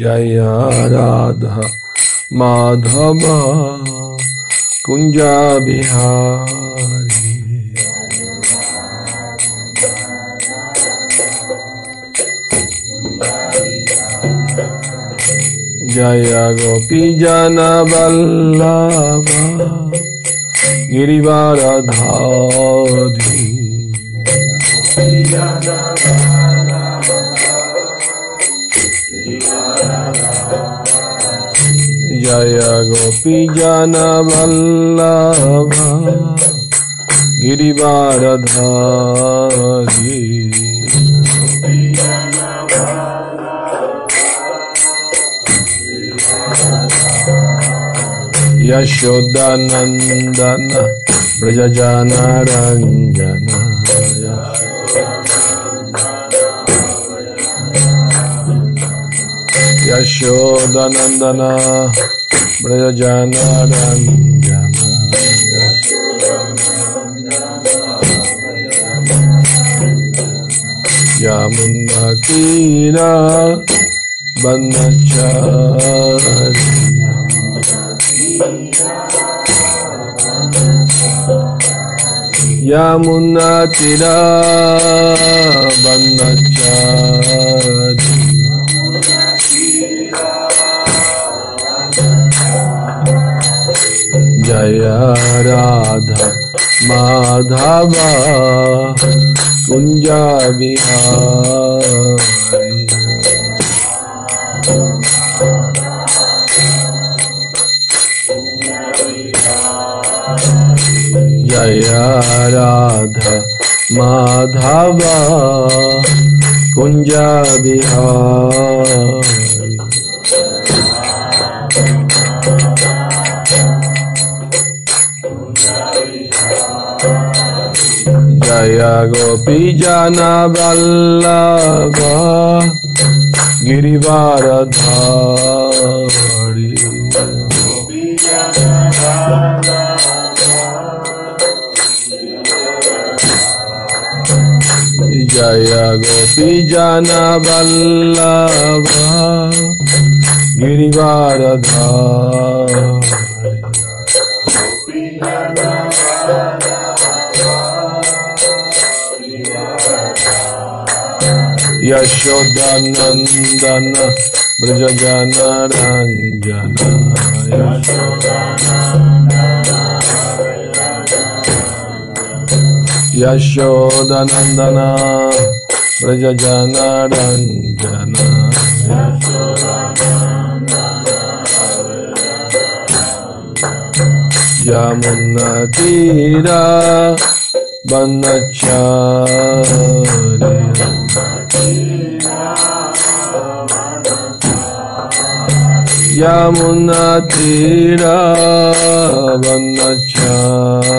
जया राधा माधव कुंजा बिहारी जय गोपी जन बल्लभ गिरिवार धारी जय गोपी जन वल्लभा गिरिवारधारी यशोदानन्दन ब्रजजानरञ्जनाय यशोदनन्दना। Braya Jana Ranga Yamuna Tira Banachari Yamuna Tira Banachari Jaya राधा माधवा कुंजा बिहार। जया राधा माधवा कुंजा बिहार। जय गोपी जना वल्लभ गिरिवार जय गोपी जना वल्लभ गिरिवार धारी यशोदानन्दन ब्रजगणरञ्जन यशोदनन्दन ब्रजगणरञ्जन यमुनतीरा वनचार Tira Banachari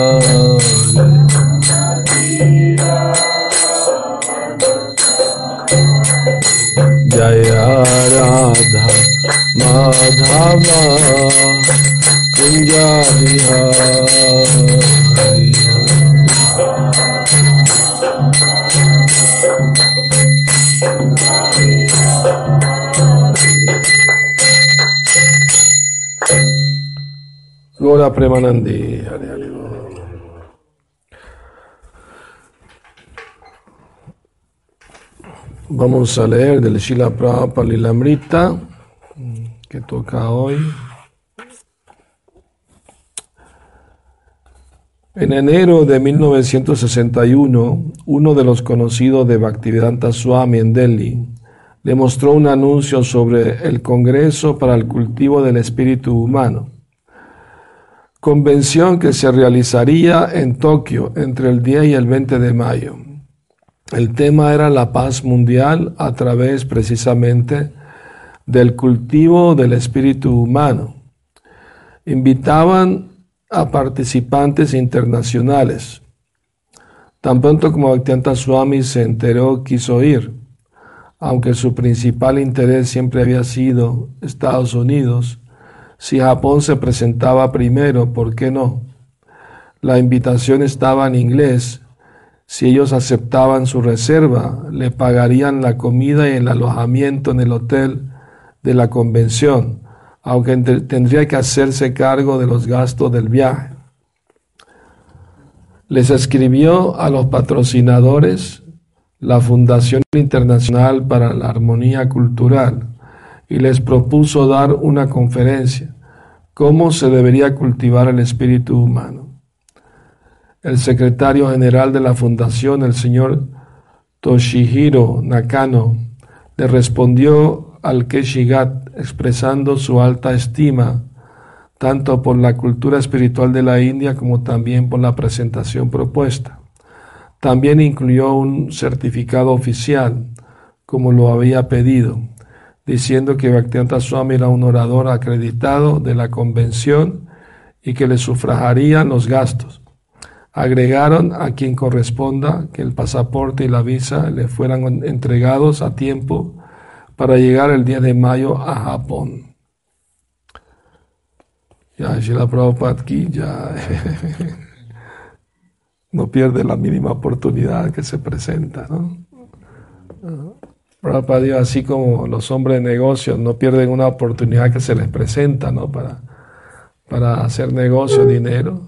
Jaya Radha Madhava Kunja Bihari Premanandi. Vamos a leer del Shila Prabhupada Lilamrita que toca hoy. En enero de 1961, uno de los conocidos de Bhaktivedanta Swami en Delhi le mostró un anuncio sobre el Congreso para el Cultivo del Espíritu Humano, convención que se realizaría en Tokio entre el 10 y el 20 de mayo. El tema era la paz mundial a través precisamente del cultivo del espíritu humano. Invitaban a participantes internacionales. Tan pronto como Bhaktivedanta Swami se enteró, quiso ir, aunque su principal interés siempre había sido Estados Unidos. Si Japón se presentaba primero, ¿por qué no? La invitación estaba en inglés. Si ellos aceptaban su reserva, le pagarían la comida y el alojamiento en el hotel de la convención, aunque tendría que hacerse cargo de los gastos del viaje. Les escribió a los patrocinadores la Fundación Internacional para la Armonía Cultural y les propuso dar una conferencia, cómo se debería cultivar el espíritu humano. El secretario general de la fundación, el señor Toshihiro Nakano, le respondió al Keshigat expresando su alta estima tanto por la cultura espiritual de la India como también por la presentación propuesta. También incluyó un certificado oficial, como lo había pedido, diciendo que Bhaktivedanta Swami era un orador acreditado de la convención y que le sufragarían los gastos. Agregaron a quien corresponda que el pasaporte y la visa le fueran entregados a tiempo para llegar el día de mayo a Japón. Ya, la Prabhupada aquí ya no pierde la mínima oportunidad que se presenta, ¿no? Prabhupada así como los hombres de negocios no pierden una oportunidad que se les presenta, ¿no? Para, para hacer negocio, dinero,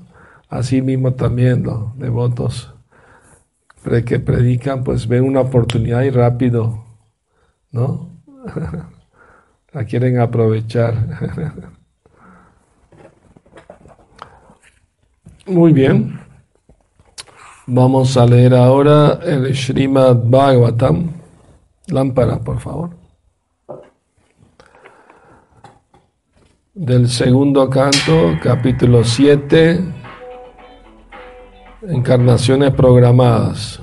así mismo también los devotos que predican, pues ven una oportunidad y rápido, ¿no? La quieren aprovechar. Muy bien. Vamos a leer ahora el Srimad Bhagavatam. Lámpara, por favor. Del segundo canto, capítulo 7, encarnaciones programadas.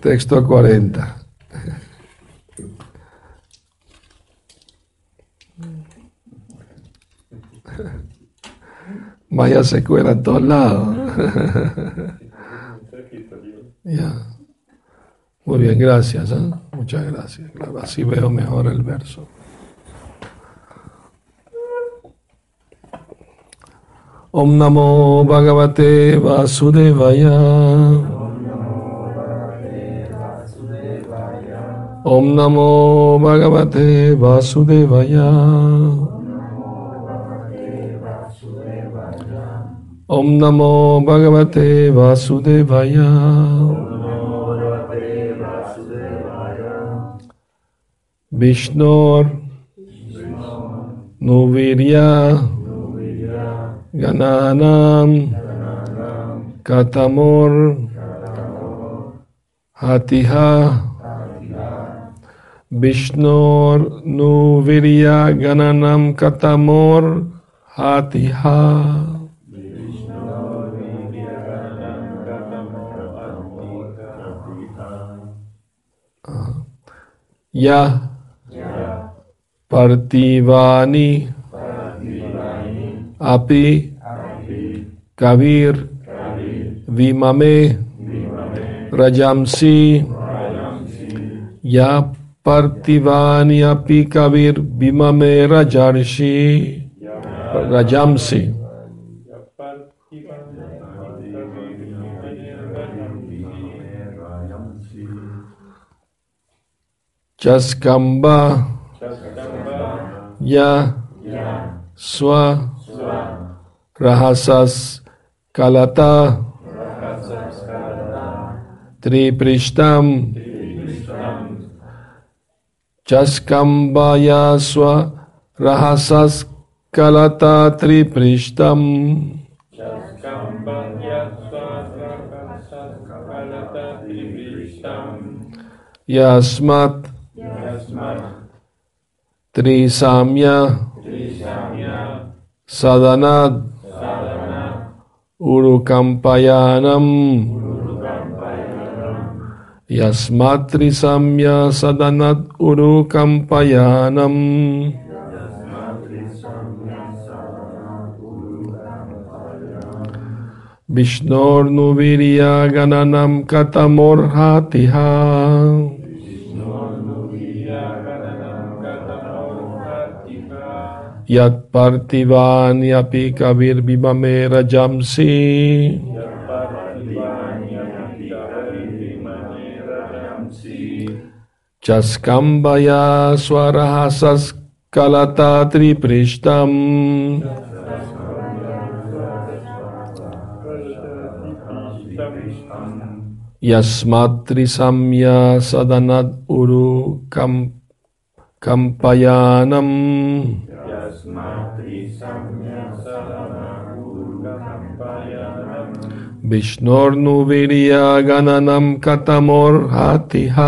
Texto 40. Vaya secuela en todos lados. Muy bien, gracias. ¿eh? Muchas gracias. así veo mejor el verso. Om Namo Bhagavate Vasudevaya. Om Namo Bhagavate Vasudevaya. Om Namo Bhagavate Vasudevaya. Vishnor Nuvirya Gananam Katamor Hatiha Vishnor Nuvirya Gananam Katamor Hatiha. Ya partivani api kabir vimame rajamsi ya partivani api kabir vimame rajarshi rajamsi Chaskamba, Ya, Swa, Rahasas, Kalata, Triprishtam, Chaskamba, Ya, Swa, Rahasas, Kalata, Triprishtam. Yasmat Trisamya, Sadanad, Urukampayanam, Yasmat. Trisamya Sadanad Urukampayanam. Vishnor Nuvirya Gananam Katamorhatiha. Yat partivani api यत्पर्तिवान्यपि कविर्बिममे रजंसि चस्कम्बया स्वरः सस्कलता त्रिपृष्टम् यस्मात्रिसंज्ञा सदनद् उरु कम् कम्पयानम् विष्णोर्नु विर्यागणनं कतमोर्हतिः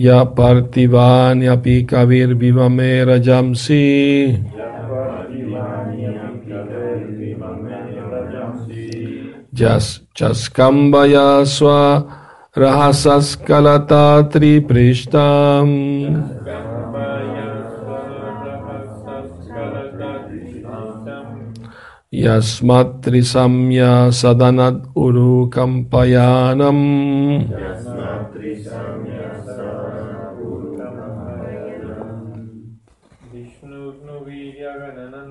य पर्तिवान्यपि कविर्विवमे रजंसि चस्कम्बया स्वा रहसस्कलता त्रिपृष्टाम् यस्मत्त्रिसंज्ञा सदनद् उरु कम्पयानम् विष्णुर्नुवीर्यगणनं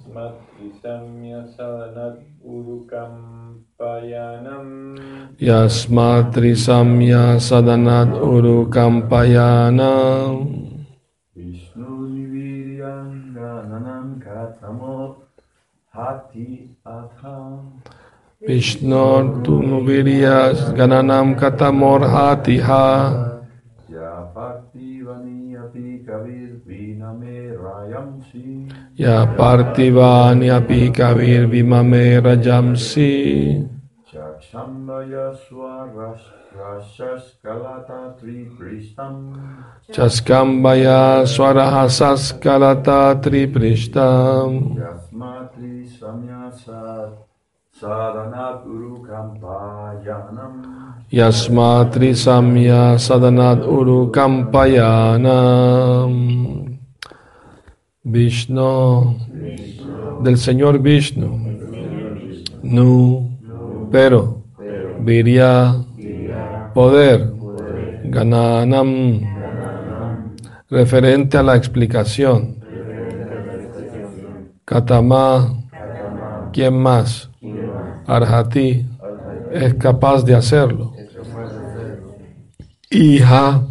यस्मात्रिशम्य सदनत् उरुकम्पयान विष्णोर्तुनुवीर्यगणनं कथमोर्हातिहा। या पार्थिवानि अपि कविर्विममे मे रजंसि चस्कम्बया स्वरः सस्कलता त्रिपृष्टम् यस्मात्रिसंज्ञा सदनात् उरुकम्पयानम्। Vishnu del Señor Vishnu Nu pero Virya poder Gananam referente a la explicación Katama ¿quién más? Arhati es capaz de hacerlo. Hija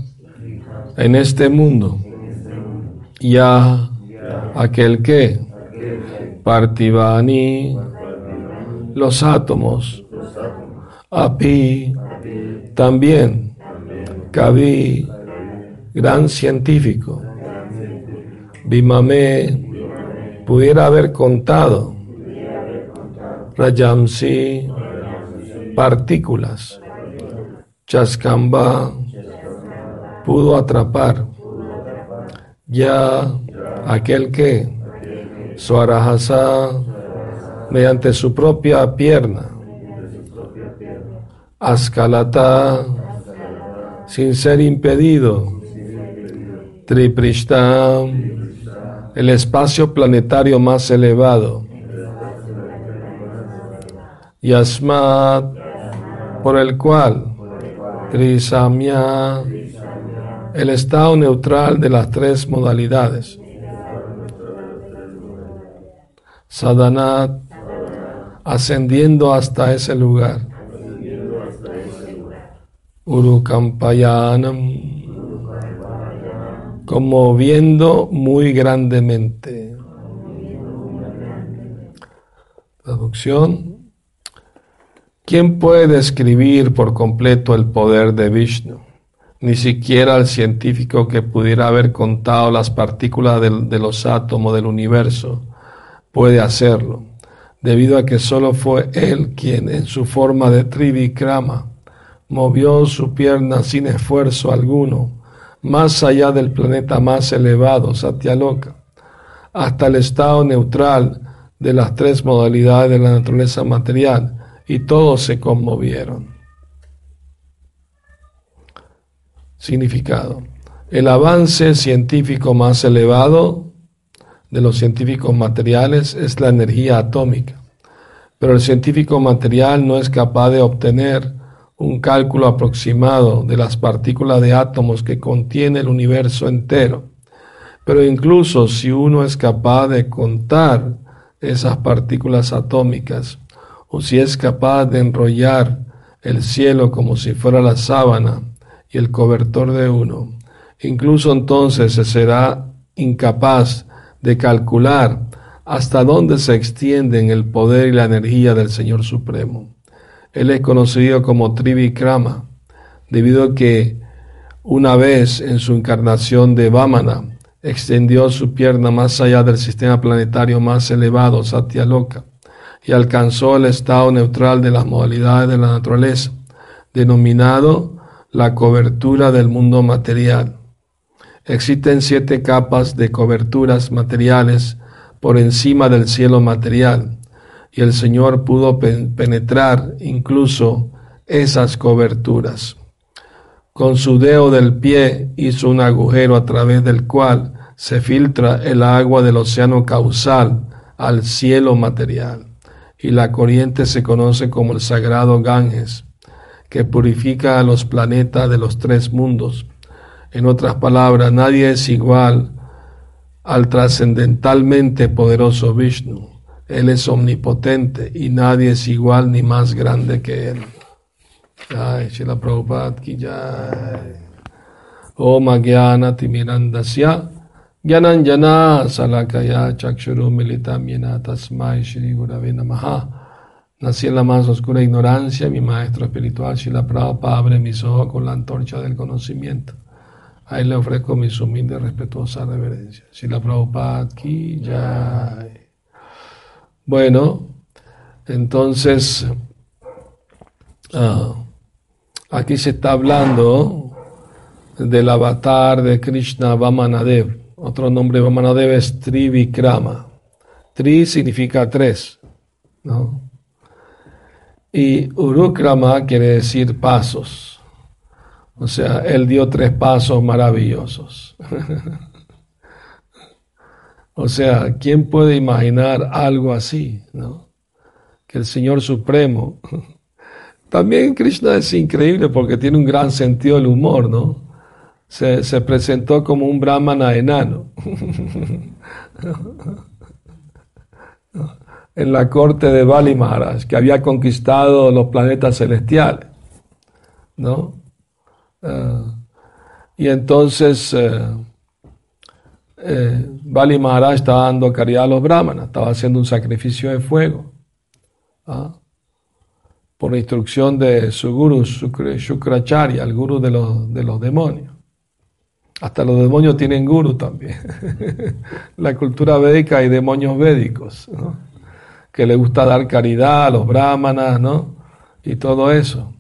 en este mundo. Ya aquel que Partivani los átomos. Api también. Kavi gran científico. Bimame pudiera haber contado. Rajamsi partículas. Chaskamba pudo atrapar. Ya aquel que Swarahasa mediante su propia pierna. Askalata sin ser impedido. Triprishta el espacio planetario más elevado. Yasmat, por el cual Trisamya, el estado neutral de las tres modalidades. Sadanat, ascendiendo hasta ese lugar. Urukampayanam, conmoviendo muy grandemente. Traducción. ¿Quién puede describir por completo el poder de Vishnu? Ni siquiera el científico que pudiera haber contado las partículas de, los átomos del universo puede hacerlo, debido a que solo fue él quien, en su forma de Trivikrama, movió su pierna sin esfuerzo alguno, más allá del planeta más elevado, Satyaloka, hasta el estado neutral de las tres modalidades de la naturaleza material y todos se conmovieron. Significado. El avance científico más elevado de los científicos materiales es la energía atómica, pero el científico material no es capaz de obtener un cálculo aproximado de las partículas de átomos que contiene el universo entero. Pero incluso si uno es capaz de contar esas partículas atómicas, o si es capaz de enrollar el cielo como si fuera la sábana y el cobertor de uno, incluso entonces se será incapaz de calcular hasta dónde se extienden el poder y la energía del Señor Supremo. Él es conocido como Trivikrama, debido a que una vez en su encarnación de Vamana extendió su pierna más allá del sistema planetario más elevado, Satyaloka, y alcanzó el estado neutral de las modalidades de la naturaleza, denominado la cobertura del mundo material. Existen siete capas de coberturas materiales por encima del cielo material, y el Señor pudo penetrar incluso esas coberturas. Con su dedo del pie hizo un agujero a través del cual se filtra el agua del océano causal al cielo material, y la corriente se conoce como el sagrado Ganges, que purifica a los planetas de los tres mundos. En otras palabras, nadie es igual al trascendentalmente poderoso Vishnu. Él es omnipotente y nadie es igual ni más grande que Él. Jai Shila Prabhupada ki jai. Om Agyana Timirandasya Gyananjana Salakaya Chakshuru Militam Yena Tasmai Shri Gurave Namaha. Nací en la más oscura ignorancia, mi maestro espiritual Shila Prabhupada abre mis ojos con la antorcha del conocimiento. A él le ofrezco mi humilde y respetuosa reverencia. Shila Prabhupada ki jai. Bueno, entonces ah, aquí se está hablando del avatar de Krishna Vamanadev. Otro nombre de Vamanadev es Trivikrama. Tri significa tres, ¿no? Y Urukrama quiere decir pasos. O sea, él dio tres pasos maravillosos. O sea, ¿quién puede imaginar algo así? ¿no? Que el Señor Supremo. También Krishna es increíble porque tiene un gran sentido del humor, ¿no? Se, se presentó como un brahmana enano. en la corte de Bali Maharaj, que había conquistado los planetas celestiales, ¿no? Ah, y entonces eh, eh, Bali Maharaj estaba dando caridad a los brahmanas, estaba haciendo un sacrificio de fuego. ¿ah? Por instrucción de su guru, Shukracharya, el guru de los, de los demonios. Hasta los demonios tienen guru también. la cultura védica hay demonios védicos, que le gusta dar caridad a los brahmanas, ¿no? Y todo eso.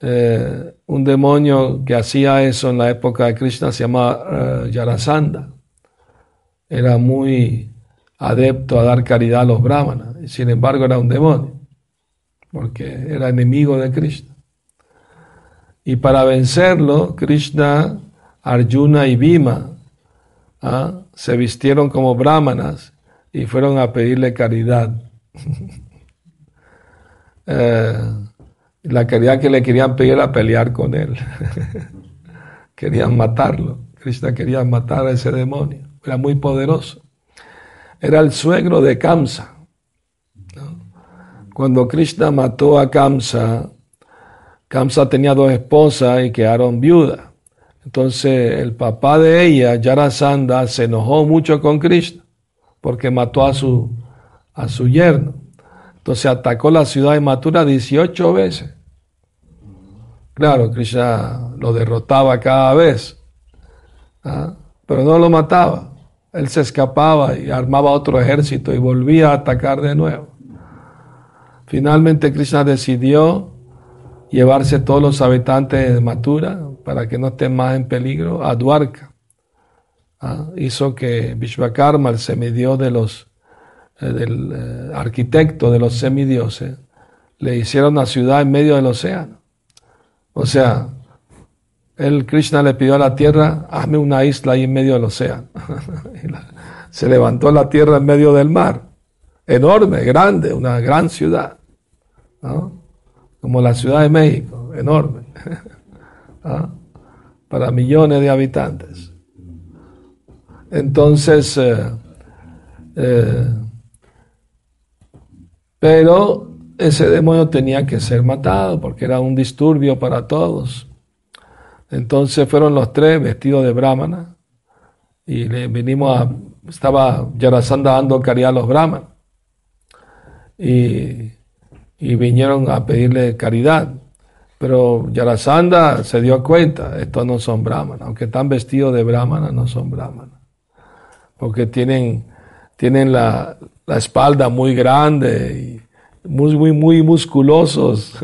Eh, un demonio que hacía eso en la época de Krishna se llamaba uh, Yarasandha. Era muy adepto a dar caridad a los brahmanas, y sin embargo era un demonio, porque era enemigo de Krishna. Y para vencerlo, Krishna, Arjuna y Bhima ¿ah? se vistieron como brahmanas y fueron a pedirle caridad. eh, la caridad que le querían pedir era pelear con él. querían matarlo. Krishna quería matar a ese demonio. Era muy poderoso. Era el suegro de Kamsa. Cuando Krishna mató a Kamsa, Kamsa tenía dos esposas y quedaron viudas. Entonces el papá de ella, Yarasandha, se enojó mucho con Krishna porque mató a su, a su yerno. Entonces atacó la ciudad de Mathura 18 veces. Claro, Krishna lo derrotaba cada vez, ¿ah? pero no lo mataba. Él se escapaba y armaba otro ejército y volvía a atacar de nuevo. Finalmente Krishna decidió llevarse todos los habitantes de Mathura para que no estén más en peligro a Dwarka. ¿ah? Hizo que Vishvakarma, el semidios de los eh, del eh, arquitecto de los semidioses, le hicieron una ciudad en medio del océano. O sea, el Krishna le pidió a la tierra, hazme una isla ahí en medio del océano. se levantó la tierra en medio del mar, enorme, grande, una gran ciudad, como la Ciudad de México, enorme, para millones de habitantes. Entonces, eh, eh, pero ese demonio tenía que ser matado porque era un disturbio para todos. Entonces fueron los tres vestidos de brahmana y le vinimos a, estaba Yarasanda dando caridad a los brahmanas y, y vinieron a pedirle caridad. Pero Yarasanda se dio cuenta, estos no son brahmanas, aunque están vestidos de brahmana, no son brahmanas, porque tienen, tienen la, la espalda muy grande y muy, muy, musculosos.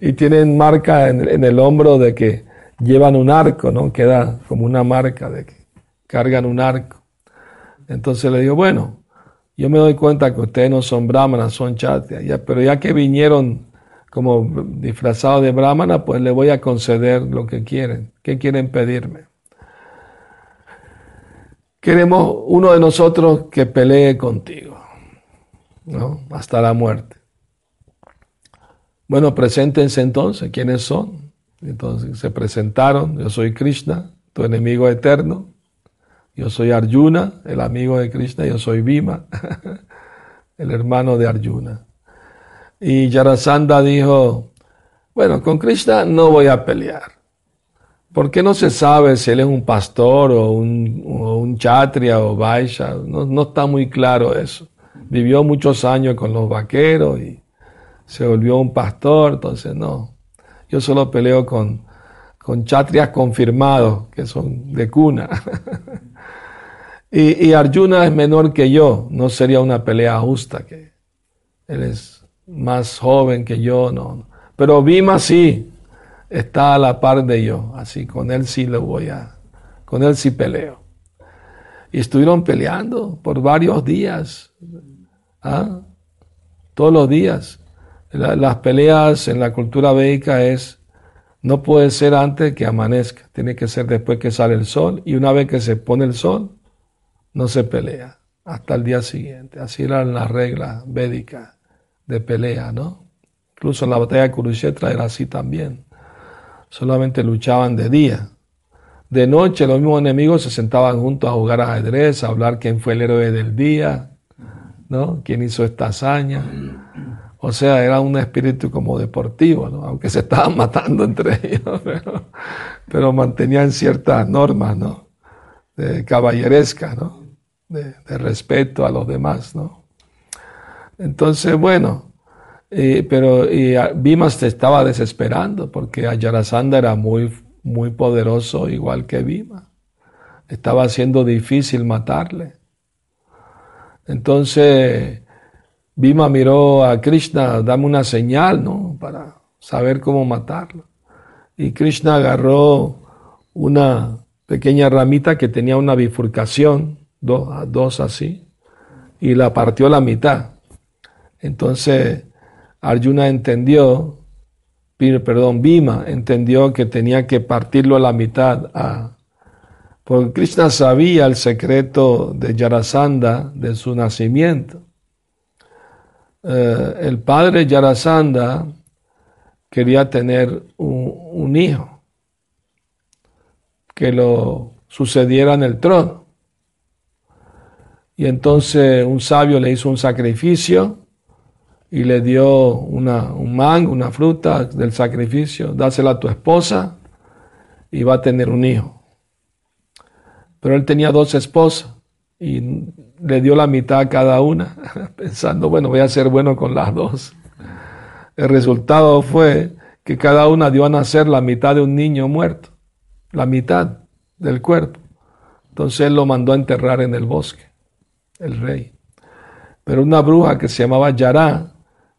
y tienen marca en, el hombro de que llevan un arco, ¿no? Queda como una marca de que cargan un arco. Entonces le digo, bueno, yo me doy cuenta que ustedes no son brahmanas, son chatrias, ya, pero ya que vinieron como disfrazados de brahmana, pues le voy a conceder lo que quieren. ¿Qué quieren pedirme? Queremos uno de nosotros que pelee contigo. ¿No? hasta la muerte. Bueno, preséntense entonces, ¿quiénes son? Entonces se presentaron, yo soy Krishna, tu enemigo eterno, yo soy Arjuna, el amigo de Krishna, yo soy Bhima, el hermano de Arjuna. Y Yarasanda dijo, bueno, con Krishna no voy a pelear. ¿Por qué no se sabe si él es un pastor o un, chatria o vaisha? No está muy claro eso vivió muchos años con los vaqueros y se volvió un pastor, entonces no. Yo solo peleo con, con chatrias confirmados, que son de cuna. y, y, Arjuna es menor que yo, no sería una pelea justa, que él es más joven que yo, no. Pero Bima sí, está a la par de yo, así con él sí lo voy a, con él sí peleo. Y estuvieron peleando por varios días. ¿Ah? Todos los días. las peleas en la cultura védica es, no puede ser antes que amanezca, tiene que ser después que sale el sol y una vez que se pone el sol, no se pelea hasta el día siguiente. Así eran las reglas védicas de pelea, ¿no? Incluso en la batalla de Kurukshetra era así también. Solamente luchaban de día. De noche los mismos enemigos se sentaban juntos a jugar ajedrez, a hablar quién fue el héroe del día, ¿no? ¿Quién hizo esta hazaña? O sea, era un espíritu como deportivo. Aunque se estaban matando entre ellos, pero, mantenían ciertas normas, ¿no? De caballeresca. De, respeto a los demás. Entonces, bueno, pero y se estaba desesperando porque Ayarasanda era muy, muy poderoso, igual que Bima. Estaba siendo difícil matarle. Entonces, Bhima miró a Krishna, dame una señal, ¿no? Para saber cómo matarlo. Y Krishna agarró una pequeña ramita que tenía una bifurcación, dos, dos así, y la partió a la mitad. Entonces, Arjuna entendió, perdón, Bhima entendió que tenía que partirlo a la mitad a, porque Krishna sabía el secreto de Yarasanda, de su nacimiento. Eh, el padre Yarasanda quería tener un, hijo que lo sucediera en el trono. Y entonces un sabio le hizo un sacrificio y le dio una, un mango, una fruta del sacrificio, dásela a tu esposa y va a tener un hijo. Pero él tenía dos esposas y le dio la mitad a cada una, pensando, bueno, voy a ser bueno con las dos. El resultado fue que cada una dio a nacer la mitad de un niño muerto, la mitad del cuerpo. Entonces él lo mandó a enterrar en el bosque, el rey. Pero una bruja que se llamaba Yará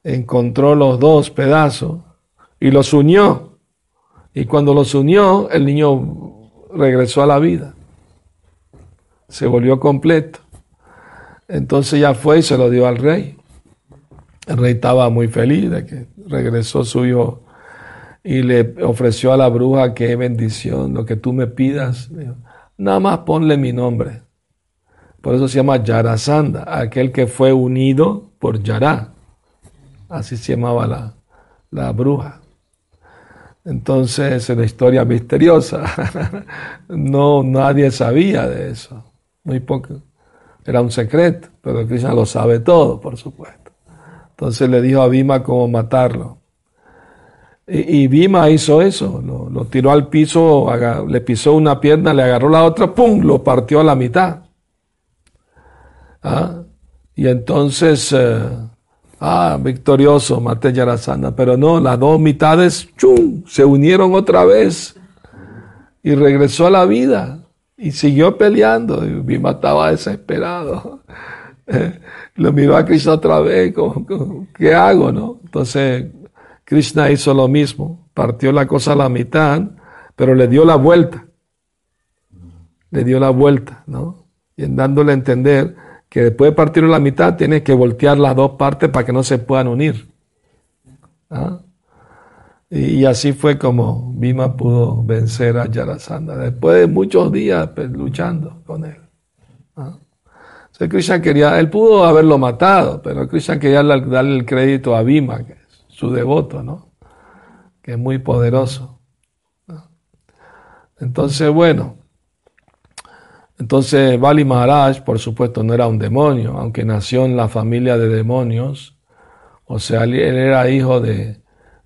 encontró los dos pedazos y los unió. Y cuando los unió, el niño regresó a la vida se volvió completo. Entonces ya fue y se lo dio al rey. El rey estaba muy feliz de que regresó su hijo y le ofreció a la bruja qué bendición, lo que tú me pidas. Nada más ponle mi nombre. Por eso se llama Yarasanda, aquel que fue unido por Yara. Así se llamaba la, la bruja. Entonces, es una historia misteriosa. no, nadie sabía de eso. Muy poco. Era un secreto, pero Krishna lo sabe todo, por supuesto. Entonces le dijo a Bhima cómo matarlo. Y, Bhima hizo eso, lo, tiró al piso, le pisó una pierna, le agarró la otra, ¡pum!, lo partió a la mitad. ¿Ah? Y entonces, eh, ah, victorioso, maté Yarasana, pero no, las dos mitades, ¡chum!, se unieron otra vez y regresó a la vida y siguió peleando. Y Bhima estaba desesperado. lo miró a Krishna otra vez, ¿qué hago, no? Entonces, Krishna hizo lo mismo, partió la cosa a la mitad, pero le dio la vuelta. Le dio la vuelta, ¿no? Y en dándole a entender que después de partir la mitad tiene que voltear las dos partes para que no se puedan unir. ¿Ah? Y, así fue como Bhima pudo vencer a Yarasandha, después de muchos días pues, luchando con él. ¿Ah? Krishna quería, él pudo haberlo matado, pero Krishna quería darle el crédito a Bhima, su devoto, ¿no? Que es muy poderoso. Entonces, bueno, entonces Bali Maharaj, por supuesto, no era un demonio, aunque nació en la familia de demonios, o sea, él era hijo de,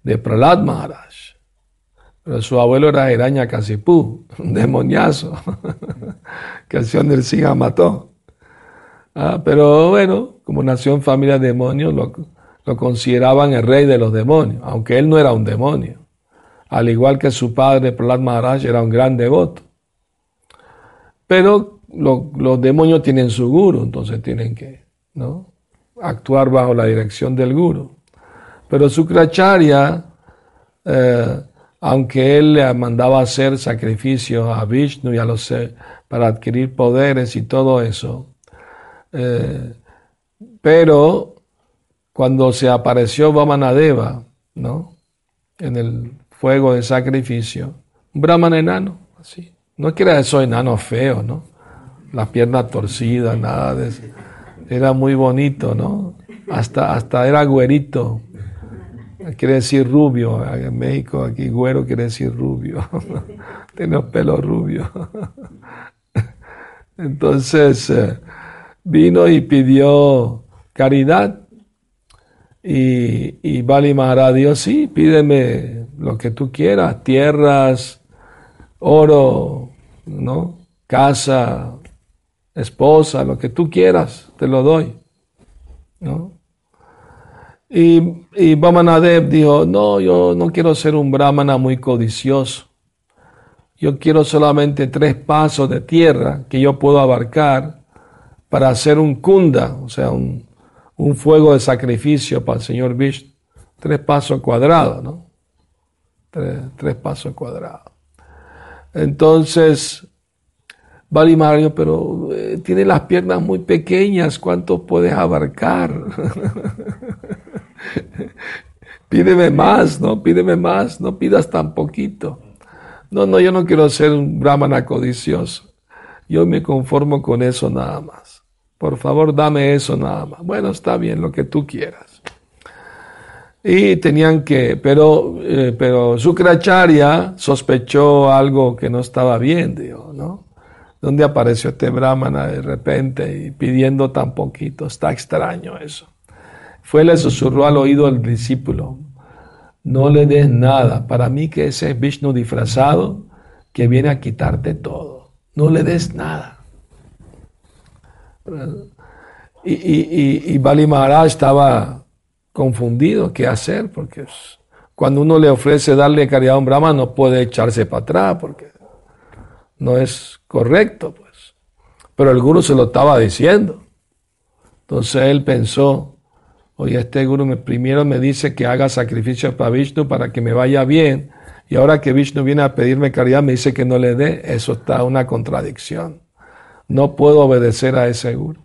de Prahlad Maharaj. Pero su abuelo era Iraña Kasipú, un demoniazo, que el Siga mató. Ah, pero bueno, como nació en familia de demonios, lo, lo consideraban el rey de los demonios, aunque él no era un demonio. Al igual que su padre, Prahlad Maharaj, era un gran devoto. Pero los demonios tienen su guru, entonces tienen que ¿no? actuar bajo la dirección del guru. Pero Sukracharya, eh, aunque él le mandaba hacer sacrificios a Vishnu y a los para adquirir poderes y todo eso, eh, pero cuando se apareció Vamanadeva, ¿no? En el fuego de sacrificio, un brahman enano, así. No quiere eso enano feo, ¿no? Las piernas torcidas, nada de eso. Era muy bonito, ¿no? Hasta, hasta era güerito. Quiere decir rubio. En México, aquí güero quiere decir rubio. Tiene pelo rubio. Entonces eh, vino y pidió caridad y, y Bali Maharaj Dios, sí, pídeme lo que tú quieras, tierras, oro, ¿no? Casa, esposa, lo que tú quieras, te lo doy, ¿no? Y, y dijo, no, yo no quiero ser un brahmana muy codicioso. Yo quiero solamente tres pasos de tierra que yo puedo abarcar para hacer un kunda, o sea, un, un fuego de sacrificio para el Señor Vishnu. Tres pasos cuadrados, ¿no? Tres, pasos cuadrados. Entonces, Bali Mario, pero eh, tiene las piernas muy pequeñas, ¿cuánto puedes abarcar? Pídeme más, ¿no? Pídeme más, no pidas tan poquito. No, no, yo no quiero ser un brahmana codicioso. Yo me conformo con eso nada más. Por favor, dame eso nada más. Bueno, está bien, lo que tú quieras. Y tenían que, pero, eh, pero Sukracharya sospechó algo que no estaba bien, digo, ¿no? ¿Dónde apareció este brahmana de repente y pidiendo tan poquito? Está extraño eso. Fue, le susurró al oído al discípulo, no le des nada. Para mí que ese es Vishnu disfrazado que viene a quitarte todo. No le des nada. Y, y, y, Bali Maharaj estaba confundido qué hacer, porque cuando uno le ofrece darle caridad a un brahma no puede echarse para atrás, porque no es correcto, pues. Pero el guru se lo estaba diciendo. Entonces él pensó, oye, este guru me, primero me dice que haga sacrificios para Vishnu para que me vaya bien, y ahora que Vishnu viene a pedirme caridad me dice que no le dé, eso está una contradicción. no puedo obedecer a ese guru.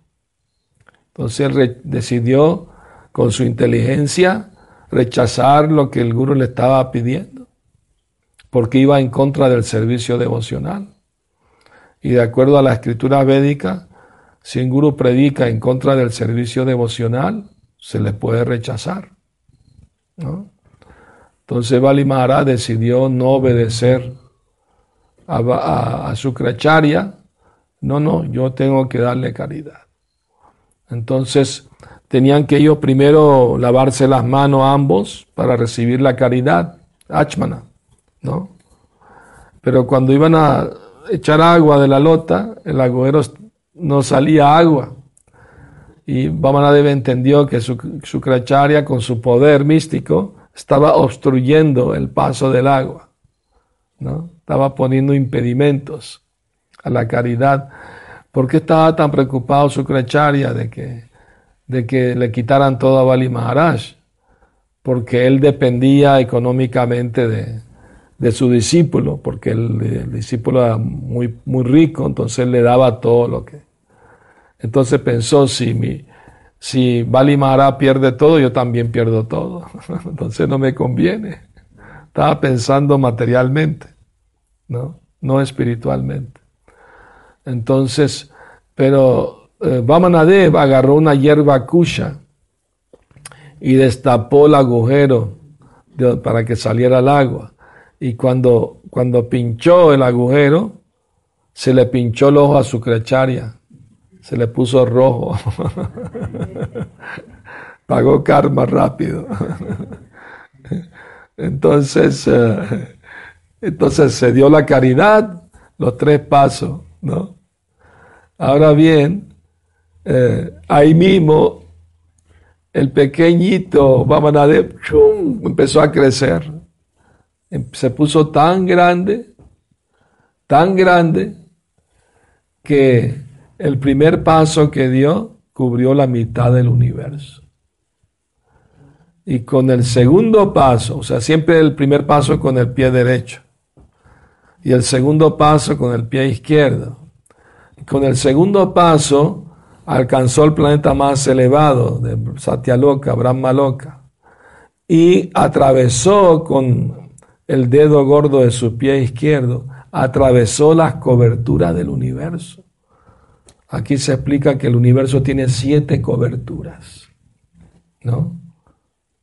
Entonces él decidió con su inteligencia rechazar lo que el guru le estaba pidiendo, porque iba en contra del servicio devocional. Y de acuerdo a la escritura védica, si un guru predica en contra del servicio devocional, se le puede rechazar. Entonces Bali decidió no obedecer a, a, su cracharya. No, no, yo tengo que darle caridad. Entonces tenían que ellos primero lavarse las manos ambos para recibir la caridad, Achmana, ¿no? Pero cuando iban a echar agua de la lota, el agüero no salía agua. Y Vamanadeva entendió que su, su con su poder místico estaba obstruyendo el paso del agua, ¿no? Estaba poniendo impedimentos a la caridad. ¿Por qué estaba tan preocupado su de que, de que le quitaran todo a Bali Maharaj? Porque él dependía económicamente de, de su discípulo, porque el, discípulo era muy, muy rico, entonces le daba todo lo que... Entonces pensó, si, mi, si Bali pierde todo, yo también pierdo todo. entonces no me conviene. Estaba pensando materialmente, ¿no? No espiritualmente. Entonces, pero eh, agarró una hierba kusha y destapó el agujero para que saliera el agua. Y cuando, cuando pinchó el agujero, se le pinchó el ojo a su crecharia, se le puso rojo. Pagó karma rápido. entonces, eh, entonces se dio la caridad, los tres pasos ¿no? Ahora bien, eh, ahí mismo el pequeñito Vamanadev empezó a crecer. Em, se puso tan grande, tan grande, que el primer paso que dio cubrió la mitad del universo. Y con el segundo paso, o sea, siempre el primer paso con el pie derecho y el segundo paso con el pie izquierdo. Con el segundo paso alcanzó el planeta más elevado de Satyaloka, Brahmaloka, y atravesó con el dedo gordo de su pie izquierdo, atravesó las coberturas del universo. Aquí se explica que el universo tiene siete coberturas, ¿no?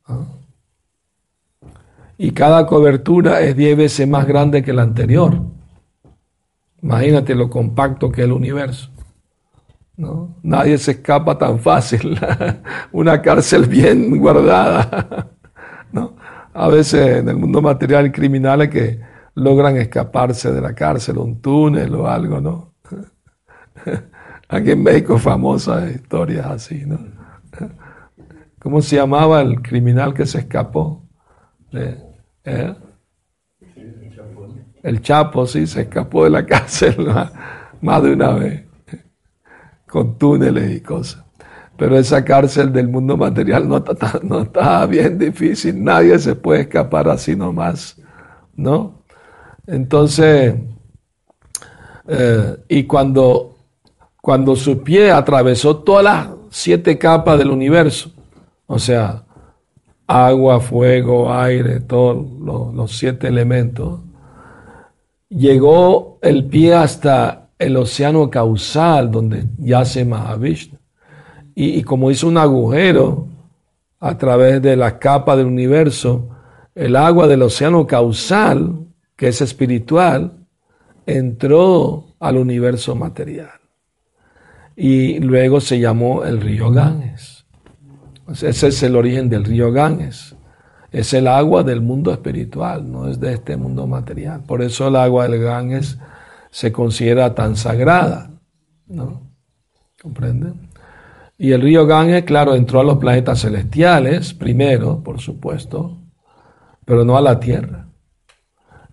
¿Ah? y cada cobertura es diez veces más grande que la anterior. Imagínate lo compacto que es el universo. ¿no? Nadie se escapa tan fácil. Una cárcel bien guardada. ¿no? A veces en el mundo material hay criminales que logran escaparse de la cárcel, un túnel o algo, ¿no? Aquí en México famosas historias así, ¿no? ¿Cómo se llamaba el criminal que se escapó? ¿Eh? El Chapo, sí, se escapó de la cárcel más, de una vez, con túneles y cosas. Pero esa cárcel del mundo material no está, no está bien difícil, nadie se puede escapar así nomás, ¿no? Entonces, eh, y cuando, cuando su pie atravesó todas las siete capas del universo, o sea, agua, fuego, aire, todos los, siete elementos, llegó el pie hasta el océano causal donde yace Mahavishnu. Y, y, como hizo un agujero a través de la capa del universo, el agua del océano causal, que es espiritual, entró al universo material. Y luego se llamó el río Ganges. Ese es el origen del río Ganges. Es el agua del mundo espiritual, no es de este mundo material. Por eso el agua del Ganges se considera tan sagrada. ¿No? ¿Comprende? Y el río Ganges, claro, entró a los planetas celestiales primero, por supuesto, pero no a la Tierra.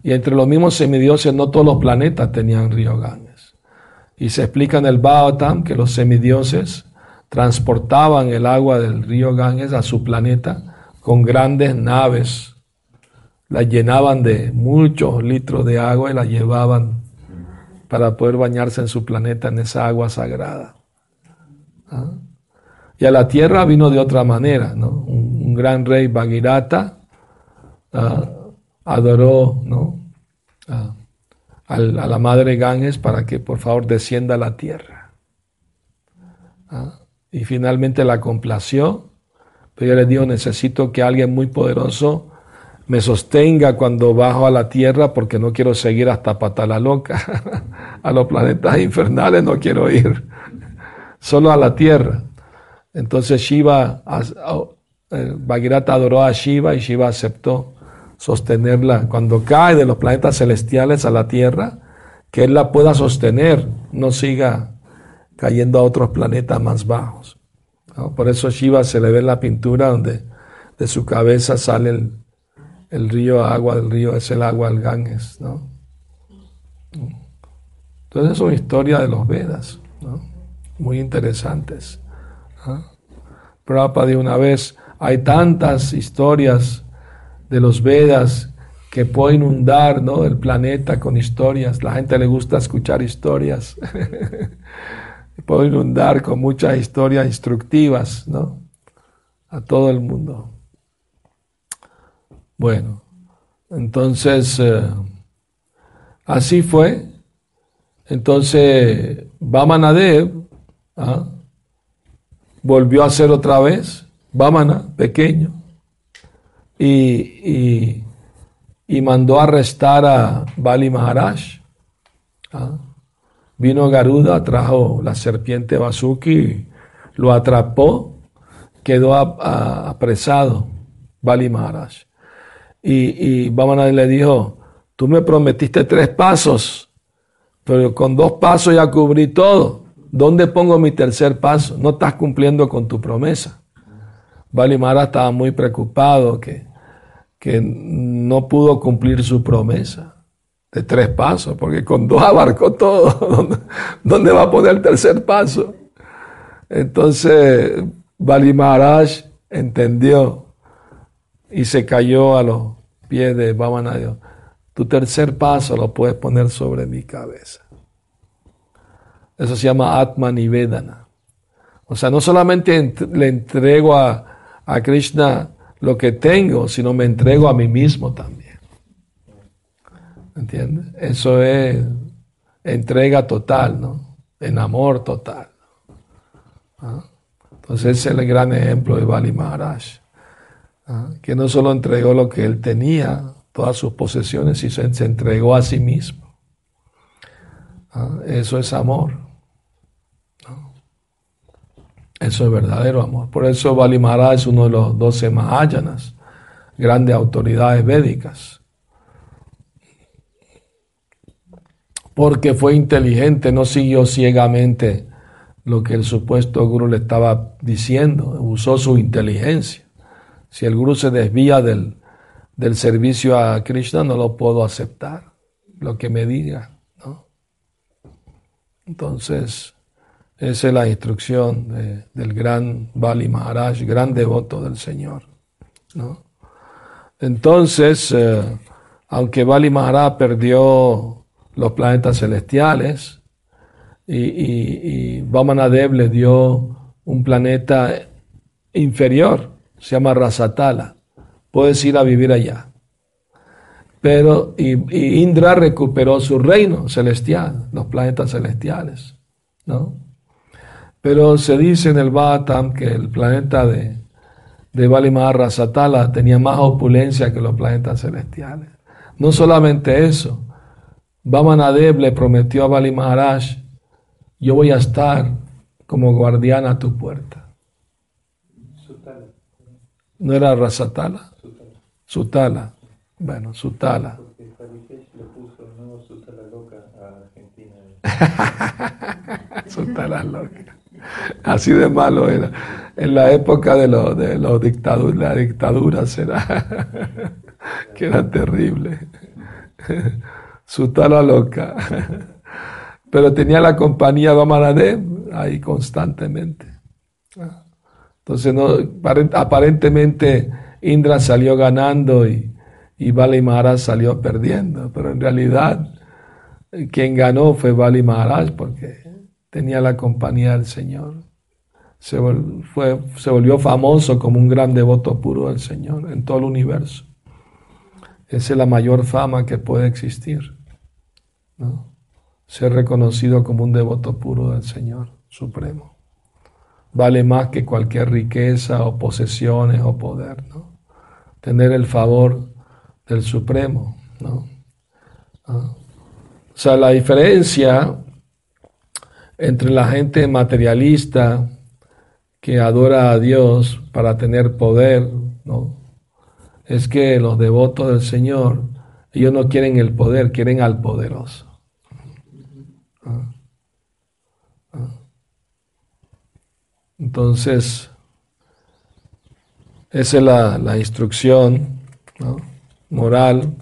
Y entre los mismos semidioses, no todos los planetas tenían río Ganges. Y se explica en el Bhagavatam que los semidioses transportaban el agua del río Ganges a su planeta con grandes naves. La llenaban de muchos litros de agua y la llevaban para poder bañarse en su planeta en esa agua sagrada. ¿Ah? Y a la tierra vino de otra manera, ¿no? Un, gran rey Bagirata ah, adoró, ¿no? Ah, a la madre Ganges para que por favor descienda a la tierra. Y finalmente la complació, pero ella le dijo, necesito que alguien muy poderoso me sostenga cuando bajo a la tierra porque no quiero seguir hasta Patala Loca. a los planetas infernales no quiero ir, solo a la tierra. Entonces Shiva, eh, Bhagirata adoró a Shiva y Shiva aceptó sostenerla cuando cae de los planetas celestiales a la tierra, que él la pueda sostener, no siga cayendo a otros planetas más bajos. Por eso Shiva se le ve en la pintura donde de su cabeza sale el, el río agua del río es el agua del Ganges, ¿no? Entonces son historias de los Vedas, ¿no? Muy interesantes. ¿no? Prabhupada de una vez, hay tantas historias de los Vedas que puede inundar ¿no? el planeta con historias. La gente le gusta escuchar historias. puede inundar con muchas historias instructivas ¿no? a todo el mundo. Bueno, entonces, eh, así fue. Entonces, Vamanadev ¿ah? volvió a ser otra vez, Vamana, pequeño, y, y, mandó arrestar a Bali Maharaj. ¿ah? Vino Garuda, trajo la serpiente Vasuki, lo atrapó, quedó apresado Bali Maharaj. Y, y le dijo, tú me prometiste tres pasos, pero con dos pasos ya cubrí todo. ¿Dónde pongo mi tercer paso? No estás cumpliendo con tu promesa. Valimara estaba muy preocupado que, que no pudo cumplir su promesa de tres pasos, porque con dos abarcó todo. ¿Dónde, va a poner el tercer paso? Entonces, Bali entendió y se cayó a los pies de Dios. Tu tercer paso lo puedes poner sobre mi cabeza. Eso se llama Atma Nivedana. O sea, no solamente le entrego a, a Krishna lo que tengo, sino me entrego a mí mismo también. ¿Entiendes? Eso es entrega total, ¿no? En amor total. ¿Ah? Entonces ese es el gran ejemplo de Bali Maharaj. ¿ah? que no solo entregó lo que él tenía, todas sus posesiones, sino se entregó a sí mismo. ¿ah? Eso es amor. Eso es verdadero amor. Por eso Bali es uno de los doce Mahayanas, grandes autoridades védicas. Porque fue inteligente, no siguió ciegamente lo que el supuesto guru le estaba diciendo, usó su inteligencia. Si el guru se desvía del, servicio a Krishna, no lo puedo aceptar, lo que me diga. ¿no? Entonces, esa es la instrucción del gran Bali Maharaj, gran devoto del Señor. Entonces, eh, aunque Bali Maharaj perdió los planetas celestiales y, y, y Vamanadev le dio un planeta inferior, se llama Rasatala. Puedes ir a vivir allá. Pero y, Indra recuperó su reino celestial, los planetas celestiales, ¿no? Pero se dice en el Bhattam que el planeta de, de Valimar Rasatala tenía más opulencia que los planetas celestiales. No solamente eso, Vamanadev le prometió a Bali Maharaj, yo voy a estar como guardián a tu puerta. ¿No era Rasatala? Sutala. Bueno, Sutala. Porque le puso no Sutala loca a Argentina. Sutala loca. Así de malo era. En la época de, lo, de los dictaduras, la dictadura era que era terrible. Sutala loca. Pero tenía la compañía de ahí constantemente. Entonces, no, aparentemente Indra salió ganando y, y Bali salió perdiendo, pero en realidad quien ganó fue Bali Maharaj porque tenía la compañía del Señor. Se, fue, se volvió famoso como un gran devoto puro del Señor en todo el universo. Esa es la mayor fama que puede existir. ¿no? Ser reconocido como un devoto puro del Señor Supremo. Vale más que cualquier riqueza o posesiones o poder. ¿no? Tener el favor del Supremo. ¿no? Ah. O sea, la diferencia entre la gente materialista que adora a Dios para tener poder, ¿no? Es que los devotos del Señor, ellos no quieren el poder, quieren al poderoso. Ah. Ah. Entonces, esa es la, la instrucción moral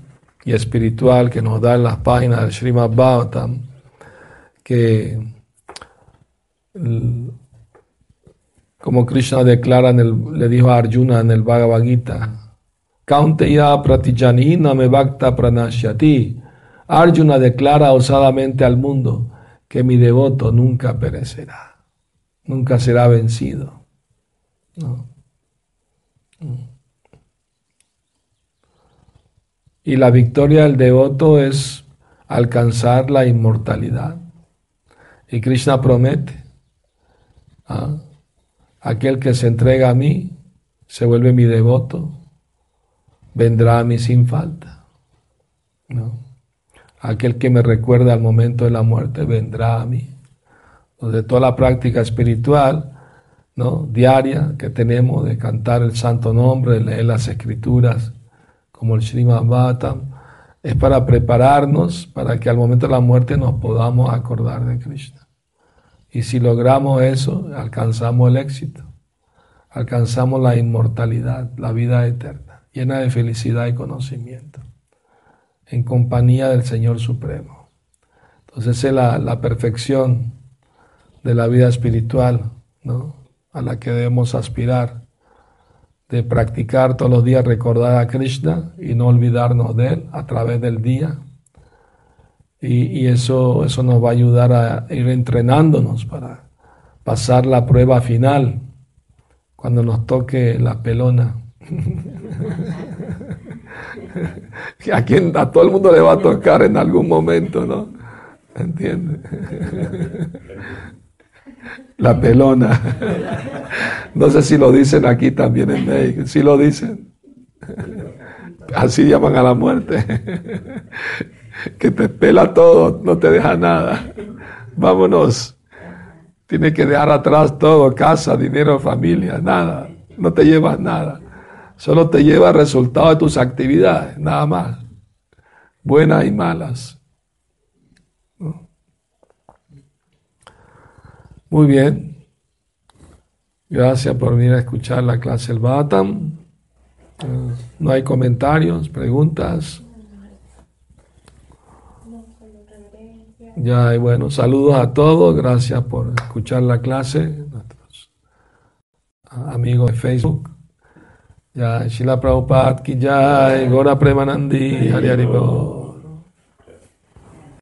y espiritual que nos da en las páginas del Srimad Bhagavatam, que como Krishna declara, le dijo a Arjuna en el Bhagavad Gita, Kaunteya pratijanina me bhakta. Arjuna declara osadamente al mundo que mi devoto nunca perecerá, nunca será vencido. Y la victoria del devoto es alcanzar la inmortalidad. Y Krishna promete, ¿ah? aquel que se entrega a mí, se vuelve mi devoto, vendrá a mí sin falta. Aquel que me recuerda al momento de la muerte, vendrá a mí. De toda la práctica espiritual, ¿no? diaria que tenemos de cantar el santo nombre, leer las escrituras, como el Srimad Bhattam, es para prepararnos para que al momento de la muerte nos podamos acordar de Krishna. Y si logramos eso, alcanzamos el éxito, alcanzamos la inmortalidad, la vida eterna, llena de felicidad y conocimiento, en compañía del Señor Supremo. Entonces es la, la perfección de la vida espiritual, ¿no? a la que debemos aspirar de practicar todos los días, recordar a Krishna y no olvidarnos de Él a través del día. Y, eso, eso nos va a ayudar a ir entrenándonos para pasar la prueba final cuando nos toque la pelona. a, quien, a todo el mundo le va a tocar en algún momento, ¿no? ¿Entiendes? La pelona. No sé si lo dicen aquí también en México. Si lo dicen. Así llaman a la muerte. Que te pela todo, no te deja nada. Vámonos. Tienes que dejar atrás todo, casa, dinero, familia, nada. No te llevas nada. Solo te lleva el resultado de tus actividades, nada más. Buenas y malas. Muy bien. Gracias por venir a escuchar la clase del Bhattam. Eh, no hay comentarios, preguntas. Ya, y bueno, saludos a todos. Gracias por escuchar la clase. Nuestros amigos de Facebook. Ya, Shila Prabhupada ki jai, Gora Premanandi, Hari